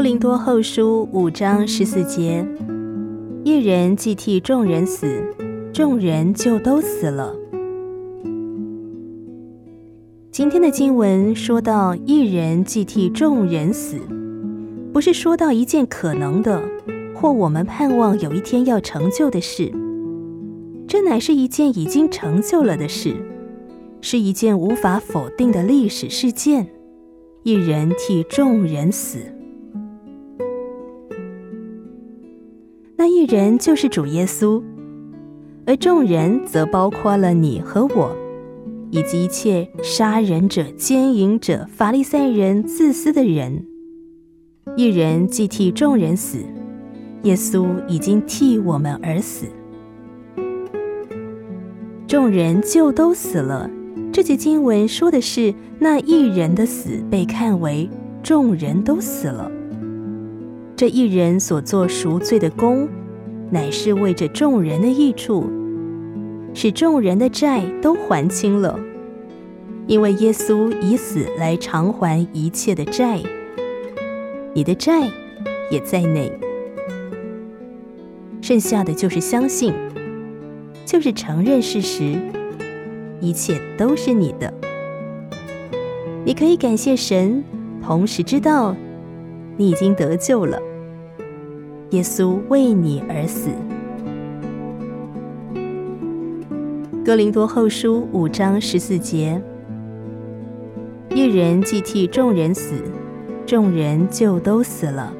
哥林多后书五章十四节：一人既替众人死，众人就都死了。今天的经文说到一人既替众人死，不是说到一件可能的或我们盼望有一天要成就的事，这乃是一件已经成就了的事，是一件无法否定的历史事件。一人替众人死。那一人就是主耶稣，而众人则包括了你和我，以及一切杀人者、奸淫者、法利赛人、自私的人。一人既替众人死，耶稣已经替我们而死，众人就都死了。这节经文说的是那一人的死被看为众人都死了。这一人所做赎罪的功，乃是为着众人的益处，使众人的债都还清了。因为耶稣以死来偿还一切的债，你的债也在内。剩下的就是相信，就是承认事实，一切都是你的。你可以感谢神，同时知道你已经得救了。耶稣为你而死。哥林多后书五章十四节：一人既替众人死，众人就都死了。